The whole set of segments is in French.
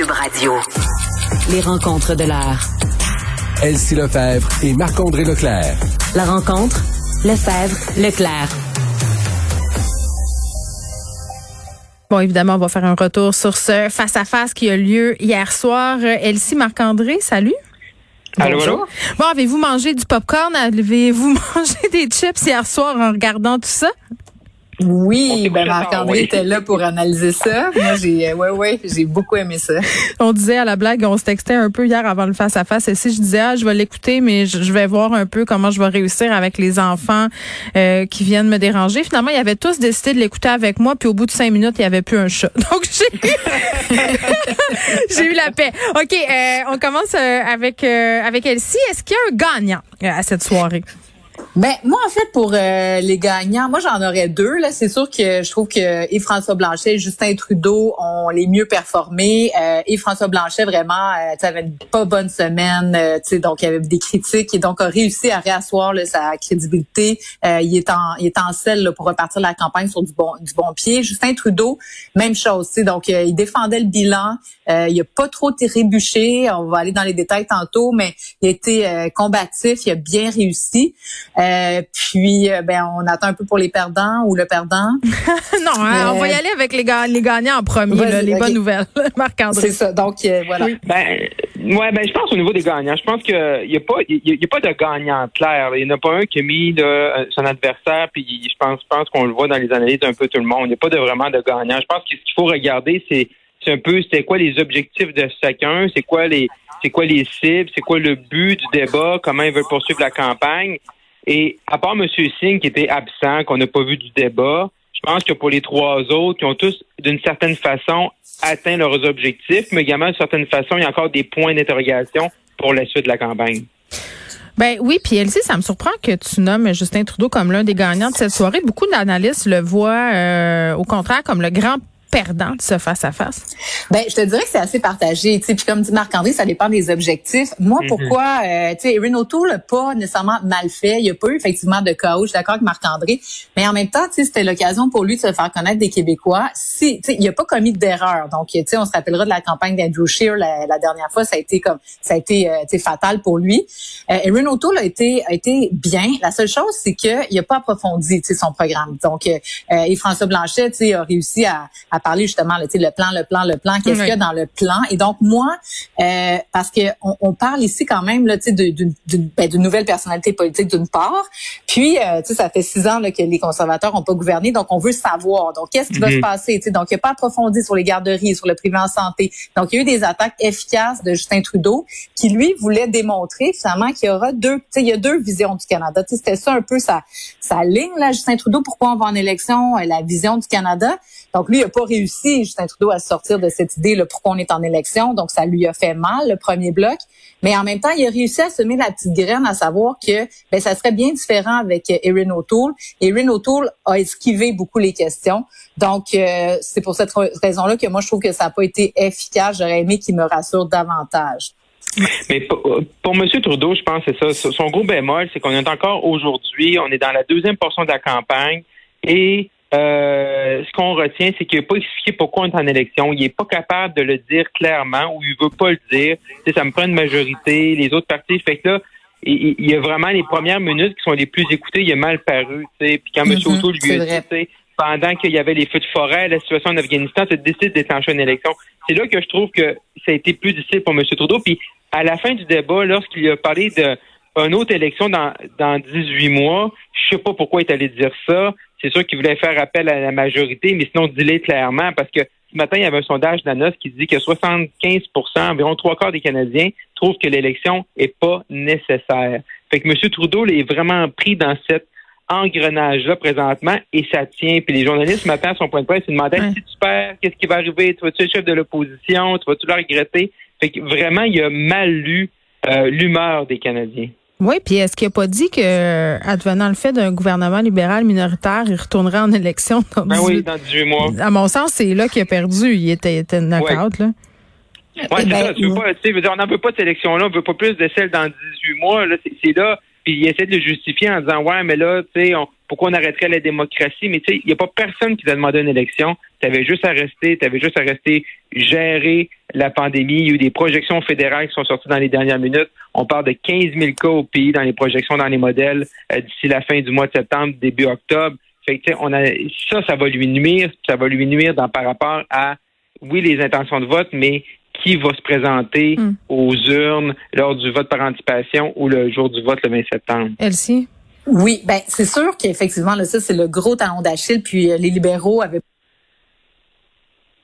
Cube Radio. Les rencontres de l'heure. Elsie Lefebvre et Marc-André Leclerc. La rencontre, Lefebvre, Leclerc. Bon, évidemment, on va faire un retour sur ce face-à-face qui a lieu hier soir. Elsie Marc-André, salut. Allô, Bonjour. allô? Bon, avez-vous mangé du popcorn? Avez-vous mangé des chips hier soir en regardant tout ça? On Oui, ben Marc-André oui. était là pour analyser ça. Moi, j'ai, euh, ouais, ouais, j'ai beaucoup aimé ça. On disait à la blague, on se textait un peu hier avant le face-à-face. Et si je disais, ah, je vais l'écouter, mais je, vais voir un peu comment je vais réussir avec les enfants euh, qui viennent me déranger. Finalement, ils avaient tous décidé de l'écouter avec moi, puis au bout de cinq minutes, il n'y avait plus un chat. Donc, j'ai j'ai eu la paix. OK, euh, on commence euh, avec, euh, avec Elsie. Est-ce qu'il y a un gagnant euh, à cette soirée? Ben moi en fait pour euh, les gagnants, moi j'en aurais deux là. C'est sûr que je trouve que et François Blanchet, et Justin Trudeau ont les mieux performé. Euh, et François Blanchet vraiment, euh, avait une pas bonne semaine, euh, donc il y avait des critiques et donc a réussi à réasseoir là, sa crédibilité. Euh, il est en il est en selle là, pour repartir la campagne sur du bon du bon pied. Justin Trudeau, même chose, donc euh, il défendait le bilan. Il a pas trop trébuché. On va aller dans les détails tantôt, mais il a été combatif, il a bien réussi. Puis, euh, ben, on attend un peu pour les perdants ou le perdant. non, hein, on va y aller avec les, ga- les gagnants en premier, là, les bonnes nouvelles. Marc-André. C'est ça. Donc, euh, voilà. Ben, ouais, ben, je pense au niveau des gagnants. Je pense qu'il n'y a, pas- il y a, il y a pas de gagnant clair. Il n'y en a pas un qui a mis là, son adversaire, puis je pense, je pense qu'on le voit dans les analyses un peu tout le monde. Il n'y a pas de, vraiment de gagnant. Je pense que ce qu'il faut regarder, c'est c'est un peu c'est quoi les objectifs de chacun, c'est quoi les c'est quoi les cibles, c'est quoi le but du débat, comment ils veulent poursuivre la campagne. Et à part M. Singh qui était absent, qu'on n'a pas vu du débat, je pense que pour les trois autres, qui ont tous d'une certaine façon atteint leurs objectifs, mais également d'une certaine façon, il y a encore des points d'interrogation pour la suite de la campagne. Ben oui, puis Elsie, ça me surprend que tu nommes Justin Trudeau comme l'un des gagnants de cette soirée. Beaucoup d'analystes le voient euh, au contraire comme le grand perdant de ce face-à-face. Ben, je te dirais que c'est assez partagé. Tu sais, puis comme dit Marc-André, ça dépend des objectifs. Moi, pourquoi, euh, tu sais, Erin O'Toole n'a pas nécessairement mal fait. Il n'y a pas eu effectivement de chaos. Je suis d'accord avec Marc-André. Mais en même temps, tu sais, c'était l'occasion pour lui de se faire connaître des Québécois. Si, tu sais, il n'a pas commis d'erreur. Donc, tu sais, on se rappellera de la campagne d'Andrew Scheer la, la dernière fois. Ça a été comme, ça a été, euh, tu sais, fatal pour lui. Euh, Erin O'Toole a été, a été bien. La seule chose, c'est qu'il n'a pas approfondi, tu sais, son programme. Donc, euh, euh, et François Blanchet, tu sais, a réussi à, à parler justement, là, le plan, le plan, le plan. Qu'est-ce Oui. qu'il y a dans le plan? Et donc, moi, euh, parce que on, on parle ici quand même, là, tu sais, de- d'une d'une- ben, d'une nouvelle personnalité politique d'une part. Puis, euh, tu sais, ça fait six ans là, que les conservateurs n'ont pas gouverné, donc on veut savoir. Donc, qu'est-ce qui va se passer? Tu sais, donc, il n'a pas approfondi sur les garderies, sur le privé en santé. Donc, il y a eu des attaques efficaces de Justin Trudeau qui, lui, voulait démontrer finalement qu'il y aura deux, tu sais, il y a deux visions du Canada. Tu sais, c'était ça un peu sa, sa ligne, là, Justin Trudeau, pourquoi on va en élection, euh, la vision du Canada. Donc, lui, il n'a pas réussi, Justin Trudeau, à sortir de cette idée, là, pourquoi on est en élection. Donc, ça lui a fait mal, le premier bloc. Mais en même temps, il a réussi à semer la petite graine, à savoir que ben, ça serait bien différent avec euh, Erin O'Toole. Erin O'Toole a esquivé beaucoup les questions. Donc, euh, c'est pour cette ra- raison-là que moi, je trouve que ça n'a pas été efficace. J'aurais aimé qu'il me rassure davantage. Mais pour, pour M. Trudeau, je pense que c'est ça. Son gros bémol, c'est qu'on est encore aujourd'hui, on est dans la deuxième portion de la campagne et euh, ce qu'on retient, c'est qu'il n'a pas expliqué pourquoi on est en élection. Il n'est pas capable de le dire clairement ou il veut pas le dire. Tu sais, ça me prend une majorité, les autres partis. Fait que là, il, il y a vraiment les premières minutes qui sont les plus écoutées, il a mal paru. tu sais. Puis quand M. Mhm, O'Toole lui a dit, vrai. tu sais, pendant qu'il y avait les feux de forêt, la situation en Afghanistan, tu décidé de déclencher une élection. C'est là que je trouve que ça a été plus difficile pour M. Trudeau. Puis à la fin du débat, lorsqu'il a parlé d'une autre élection dans, dans 18 mois, je sais pas pourquoi il est allé dire ça. C'est sûr qu'il voulait faire appel à la majorité, mais sinon, dis-le clairement, parce que ce matin, il y avait un sondage d'ANOS qui dit que 75% environ trois quarts des Canadiens, trouvent que l'élection est pas nécessaire. Fait que M. Trudeau est vraiment pris dans cet engrenage-là présentement et ça tient. Puis les journalistes, ce matin, à son point de presse, ils demandaient si tu perds, qu'est-ce qui va arriver? Tu vas-tu être chef de l'opposition? Tu vas-tu le regretter? Fait que vraiment, il a mal lu euh, l'humeur des Canadiens. Oui, puis est-ce qu'il n'a pas dit que, advenant le fait d'un gouvernement libéral minoritaire, il retournerait en élection dans, ben oui, dans 18 mois? À mon sens, c'est là qu'il a perdu. Il était, était knock-out, là. Oui, c'est ben, ça. Tu veux pas, tu sais, on n'en veut pas de cette élection-là. On veut pas plus de celle dans 18 mois. Là, c'est là. Puis il essaie de le justifier en disant, ouais, mais là, tu sais, pourquoi on arrêterait la démocratie? Mais tu sais, il n'y a pas personne qui t'a demandé une élection. Tu avais juste à rester, tu avais juste à rester gérer la pandémie. Il y a eu des projections fédérales qui sont sorties dans les dernières minutes. On parle de 15 000 cas au pays dans les projections, dans les modèles euh, d'ici la fin du mois de septembre, début octobre. Fait que, on a, ça, ça va lui nuire. Ça va lui nuire dans, par rapport à, oui, les intentions de vote, mais qui va se présenter hmm. aux urnes lors du vote par anticipation ou le jour du vote le 20 septembre. Elsie? Oui, ben c'est sûr qu'effectivement, ça, c'est le gros talon d'Achille. Puis euh, les libéraux avaient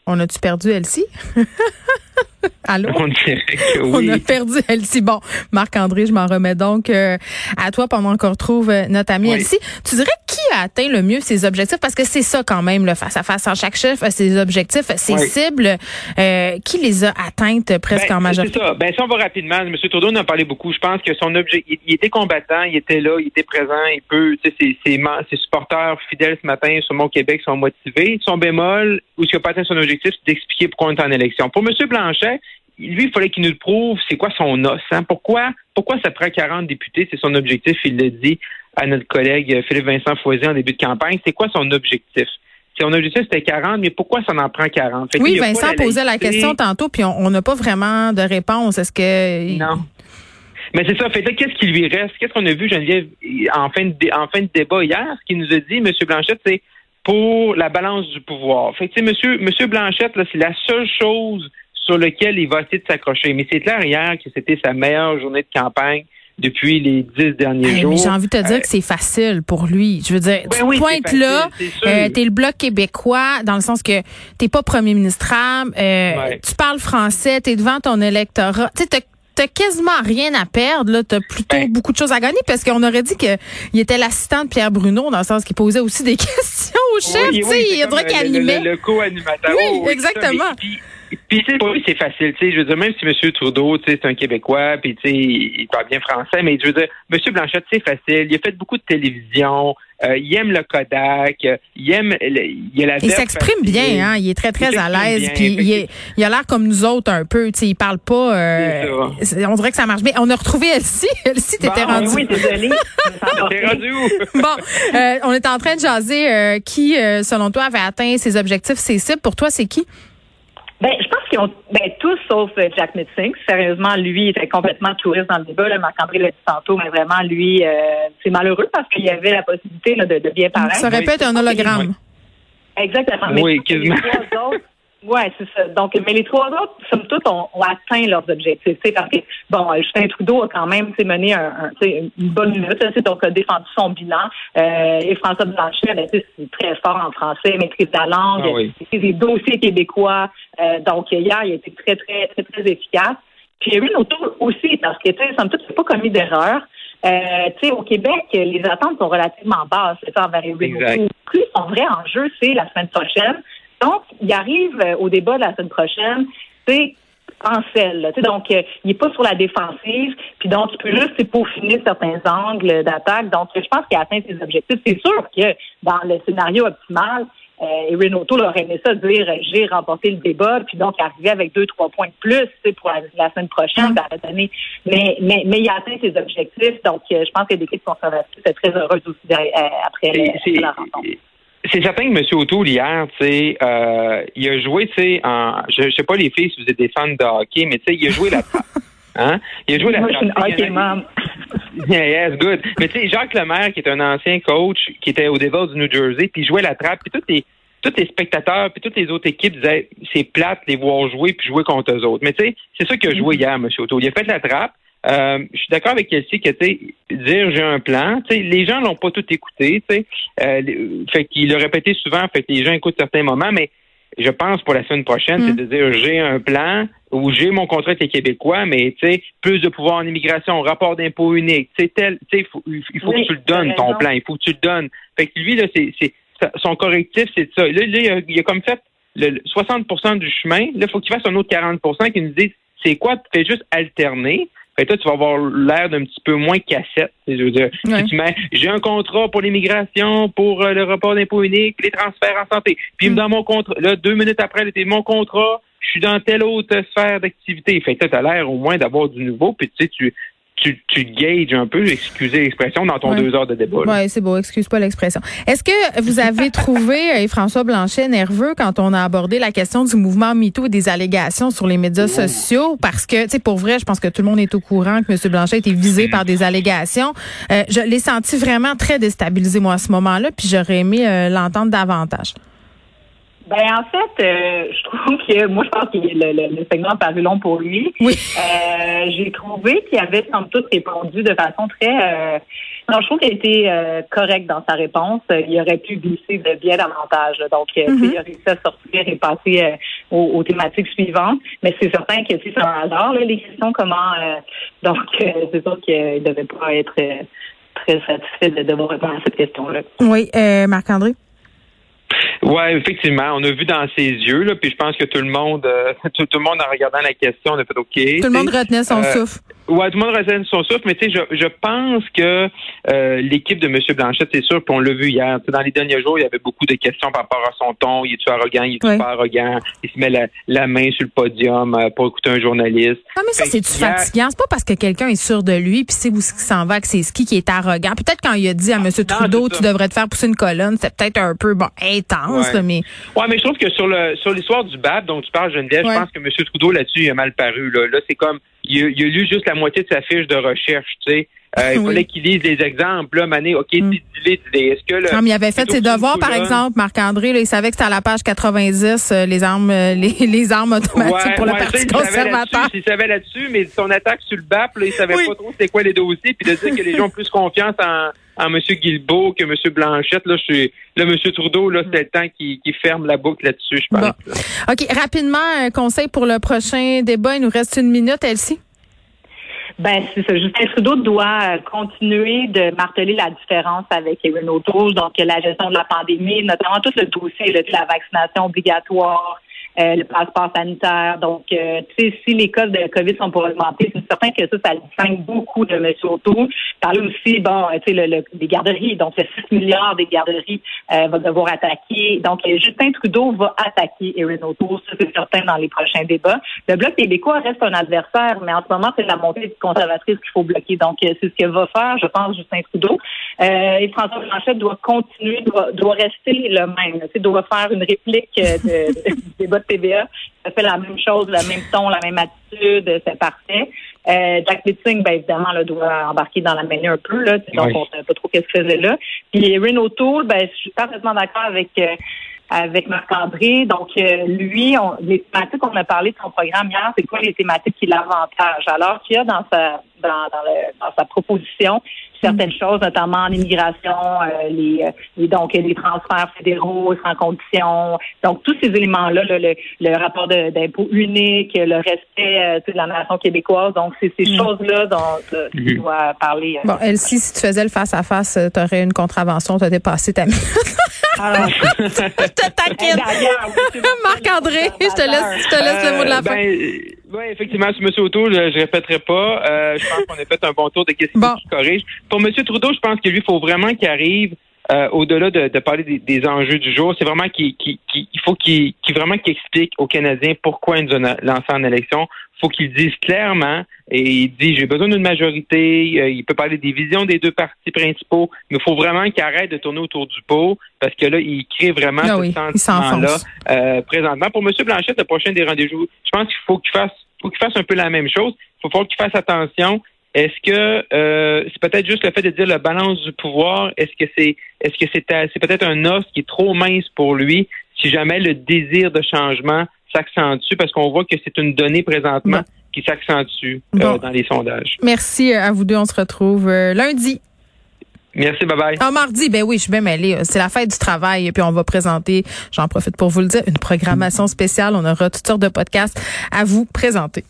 on a-tu perdu Elsie? Allô? On dirait que oui. On a perdu Elsie. Bon, Marc-André, je m'en remets donc euh, à toi pendant qu'on retrouve euh, notre ami Elsie. Tu dirais qui a atteint le mieux ses objectifs? Parce que c'est ça quand même, le face-à-face. En chaque chef a ses objectifs, ses cibles. Euh, qui les a atteintes presque ben, en majorité? C'est ça. Ben, si on va rapidement, M. Trudeau en a parlé beaucoup. Je pense que son objectif, il, était combattant, il était là, il était présent, il peut, tu sais, ses, ses, supporters fidèles ce matin sur mon Québec sont motivés. Son bémol, ou ce qui n'a pas atteint son objectif, c'est d'expliquer pourquoi on est en élection. Pour M. Blanchet, lui, il fallait qu'il nous le prouve, c'est quoi son os. Hein? Pourquoi, pourquoi ça prend 40 députés? C'est son objectif, il l'a dit à notre collègue Philippe Vincent Foisy en début de campagne. C'est quoi son objectif? Son objectif, c'était 40, mais pourquoi ça en prend 40? oui, Vincent posait la question tantôt, puis on n'a pas vraiment de réponse. Est-ce que... Non. Mais c'est ça. Fait qu'est-ce qui lui reste? Qu'est-ce qu'on a vu, Geneviève, en fin de, en fin de débat hier? Ce qu'il nous a dit, M. Blanchette, c'est pour la balance du pouvoir. Fait que, M. Monsieur, Monsieur Blanchette, c'est la seule chose sur laquelle il va essayer de s'accrocher. Mais c'est clair hier que c'était sa meilleure journée de campagne depuis les dix derniers jours. J'ai envie de te dire euh, que c'est facile pour lui. Je veux dire, ben tu pointes là, euh, t'es le bloc québécois dans le sens que t'es pas premier ministre, euh, tu parles français, t'es devant ton électorat. Tu sais, t'as quasiment rien à perdre. Là, t'as plutôt ben beaucoup de choses à gagner parce qu'on aurait dit qu'il était l'assistant de Pierre Bruno dans le sens qu'il posait aussi des questions au chef. Oui, oui, il dirait qu'il animait. Le, le, co-animateur. Oui, exactement. Puis, tu sais, pour lui, c'est facile. Tu sais, je veux dire, même si M. Trudeau, tu sais, c'est un Québécois, puis, tu sais, il parle bien français, mais je veux dire, M. Blanchette, c'est facile. Il a fait beaucoup de télévision. Euh, il aime le Kodak. Il aime, il a la Il s'exprime bien, hein. Il est très, très à l'aise. Puis, il, il, a l'air comme nous autres un peu. Tu sais, il parle pas. Euh, on dirait que ça marche bien. On a retrouvé Elsie. Elsie, t'étais bon, rendu. Oui, désolée. T'es rendu où? bon, euh, on est en train de jaser. Euh, qui, selon toi, avait atteint ses objectifs, ses cibles? Pour toi, c'est qui? Ben, je pense qu'ils ont ben, tous sauf euh, Jack Mitzing. Sérieusement, lui, il était complètement touriste dans le débat. Marc-André l'a dit tantôt, mais vraiment, lui, euh, c'est malheureux parce qu'il y avait la possibilité là, de, de, bien paraître. Ça répète un hologramme. Exactement. Oui, mais trois autres, oui, c'est ça. Donc, mais les trois autres, somme toute, ont, atteint leurs objectifs. Parce que, bon, Justin Trudeau a quand même mené un, une bonne lutte, donc a défendu son bilan. Euh, et François Blanchet, ben, c'est très fort en français, maîtrise la langue, ah oui. des dossiers québécois. Euh, donc, hier, il a été très, très, très, très efficace. Puis il y a eu une auto aussi, parce que, tu sais, somme toute, il n'a pas commis d'erreur. Euh, tu sais, au Québec, les attentes sont relativement basses, envers les Plus son vrai enjeu, c'est la semaine prochaine. Donc, il arrive euh, au débat de la semaine prochaine, c'est en selle. Donc, euh, il n'est pas sur la défensive, puis donc il peut juste peaufiner certains angles d'attaque. Donc, je pense qu'il a atteint ses objectifs. C'est sûr que dans le scénario optimal, euh, et Renato aurait aimé ça dire j'ai remporté le débat, puis donc arriver avec deux, trois points de plus pour la, semaine prochaine, mm. Mais, mais, mais il a atteint ses objectifs. Donc, je pense que l'équipe conservatrice est très heureuse aussi après, la rencontre. C'est certain que M. O'Toole, hier, euh, il a joué, en, je, je sais pas les filles si vous êtes des fans de hockey, mais tu sais, il a joué la trappe. Hein? Il a joué la Moi, trappe. Je suis une hockey yes, good. Mais tu sais, Jacques Lemaire, qui est un ancien coach, qui était au Devils du New Jersey, puis il jouait la trappe, puis tous les, tous les spectateurs, puis toutes les autres équipes disaient c'est plate les voir jouer puis jouer contre eux autres. Mais tu sais, c'est ça qu'il a joué hier, M. Otto. Il a fait la trappe. Euh, je suis d'accord avec Kelsey que, tu sais, dire j'ai un plan, tu les gens l'ont pas tout écouté, tu sais. Euh, fait qu'il l'a répété souvent, fait que les gens écoutent certains moments, mais je pense pour la semaine prochaine, c'est de dire j'ai un plan ou j'ai mon contrat avec les Québécois, mais tu sais, plus de pouvoir en immigration, rapport d'impôt unique, tu sais, tel, tu sais, il faut que tu le donnes ton plan, il faut que tu le donnes. Fait que lui là, c'est, son correctif, c'est ça. Là, il, a, il, a, comme fait le 60% du chemin. Là, il faut qu'il fasse un autre 40% qui nous dise c'est quoi, tu fais juste alterner. Fait toi, tu vas avoir l'air d'un petit peu moins cassette. Je veux dire, si tu mets, j'ai un contrat pour l'immigration, pour euh, le report d'impôt unique, les transferts en santé. Puis mm. dans mon contrat, là, deux minutes après, c'était mon contrat, je suis dans telle autre sphère d'activité. Fait que tu as l'air au moins d'avoir du nouveau, puis tu sais, tu, tu, tu gages un peu, excusez l'expression, dans ton deux heures de débat. Oui, c'est beau, excuse pas l'expression. Est-ce que vous avez trouvé euh, François Blanchet nerveux quand on a abordé la question du mouvement MeToo et des allégations sur les médias sociaux? Parce que, tu sais, pour vrai, je pense que tout le monde est au courant que M. Blanchet a été visé par des allégations. Euh, je l'ai senti vraiment très déstabilisé, moi, à ce moment-là, puis j'aurais aimé euh, l'entendre davantage. Ben en fait, euh, je trouve que moi je pense que le, le, segment a paru long pour lui. Oui. Euh, j'ai trouvé qu'il avait sans toute répondu de façon très euh, non, je trouve qu'il a été euh, correct dans sa réponse. Il aurait pu glisser de bien davantage. Donc, mm-hmm. il a réussi à sortir et passer aux, thématiques suivantes. Mais c'est certain que c'est un hasard, là, les questions, comment donc c'est sûr qu'il devait pas être très satisfait de devoir répondre à cette question-là. Oui, Marc-André? Ouais, effectivement, on a vu dans ses yeux là, puis je pense que tout le monde, euh, tout, le monde en regardant la question, on a fait OK. Tout le monde retenait son euh, souffle. Ouais, tout le monde reste son souffle, mais tu sais, je, je pense que euh, l'équipe de M. Blanchette, c'est sûr, puis on l'a vu hier. dans les derniers jours, il y avait beaucoup de questions par rapport à son ton. Il est-tu arrogant, il est-tu pas arrogant? Il se met la, main sur le podium euh, pour écouter un journaliste. Ah, mais ça, c'est-tu fatigant? C'est pas parce que quelqu'un est sûr de lui, puis c'est où ce qui s'en va, que c'est ce qui est arrogant. Peut-être quand il a dit à M. Trudeau, tu devrais te faire pousser une colonne, c'est peut-être un peu bon intense, mais. Ouais, mais je trouve que sur le sur l'histoire du BAP dont tu parles, Geneviève, je pense que M. Trudeau là-dessus, il a mal paru. Là, là c'est comme il a, lu juste la moitié de sa fiche de recherche, tu sais. Euh, il fallait qu'il lise les exemples. Là, Mané, OK, mm. dis Est-ce que le, mais il avait fait ses devoirs, par exemple, Marc-André. Il savait que c'était à la page 90, euh, les armes euh, les, les, armes automatiques pour le Parti conservateur. Il savait là-dessus, mais son attaque sur le BAP, là, il savait pas trop c'était quoi les dossiers. Puis de dire que les gens ont plus confiance en, en M. Guilbeault que M. Blanchette. Là, je suis, là, M. Trudeau, là, c'est le temps qui, qui ferme la boucle là-dessus, je pense. OK, rapidement, un conseil pour le prochain débat. Il nous reste une minute, Elsie. Ben, c'est ça. Justin Trudeau doit continuer de marteler la différence avec Erin O'Toole, donc la gestion de la pandémie, notamment tout le dossier de la vaccination obligatoire, le passeport sanitaire. Donc, euh, tu sais, si les cas de COVID sont pour augmenter, c'est certain que ça, ça distingue beaucoup de M. Auto. Parler aussi, bon, tu sais, le, le, garderies. Donc, le 6 milliards des garderies euh, va devoir attaquer. Donc, Justin Trudeau va attaquer Erin O'Toole. Ça, c'est certain dans les prochains débats. Le Bloc québécois reste un adversaire, mais en ce moment, c'est la montée conservatrice qu'il faut bloquer. Donc, c'est ce que va faire, je pense, Justin Trudeau. et François Blanchette doit continuer, doit, doit rester le même. Doit faire une réplique de, du débat TVA. Ça fait la même chose, le même ton, la même attitude, c'est parfait. Euh, Jack Litzing, ben évidemment, là, doit embarquer dans la mêlée un peu, là, donc on ne sait pas trop qu'est-ce qu'il faisait là. Puis Renault Tool, ben, je suis parfaitement d'accord avec euh, avec Marc-André. Donc, euh, lui, on, les thématiques, on a parlé de son programme hier, c'est quoi les thématiques qui l'avantage? Alors qu'il y a dans sa dans, dans, le, dans sa proposition certaines mm. choses, notamment en immigration, euh, les, euh, les, donc les transferts fédéraux sans condition. Donc tous ces éléments-là, le, le, rapport d'impôt unique, le respect euh, de la nation québécoise. Donc c'est ces mm. choses-là dont euh, tu mm-hmm. dois parler. Bon, Elsie, si tu faisais le face à face, tu aurais une contravention, tu as dépassé ta minute. Alors, je te taquine. Marc-André, je te laisse, je te laisse le mot de la fin. Ben, oui, effectivement, sur M. O'Toole, je, ne répéterai pas. Euh, je pense qu'on a fait un bon tour de questions qui corrige. Pour M. Trudeau, je pense que lui, il faut vraiment qu'il arrive euh, au-delà de, de, parler des, des, enjeux du jour, c'est vraiment qu'il faut qu'il vraiment qu'il explique aux Canadiens pourquoi ils nous ont lancé en élection. Il faut qu'il dise clairement et il dit j'ai besoin d'une majorité. Euh, il peut parler des visions des deux partis principaux, mais il faut vraiment qu'il arrête de tourner autour du pot parce que là, il crée vraiment ah ce sentiment-là euh, présentement. Pour M. Blanchet, le prochain des rendez-vous, je pense qu'il faut qu'il fasse faut qu'il fasse un peu la même chose. Il faut qu'il fasse attention Est-ce que euh, c'est peut-être juste le fait de dire la balance du pouvoir? Est-ce que c'est est-ce que c'est c'est peut-être un os qui est trop mince pour lui si jamais le désir de changement s'accentue? Parce qu'on voit que c'est une donnée présentement qui s'accentue euh, dans les sondages. Merci à vous deux. On se retrouve euh, lundi. Merci, bye bye. Ah, mardi, ben oui, je suis bien mêlée. C'est la fête du travail et puis on va présenter, j'en profite pour vous le dire, une programmation spéciale. On aura toutes sortes de podcasts à vous présenter.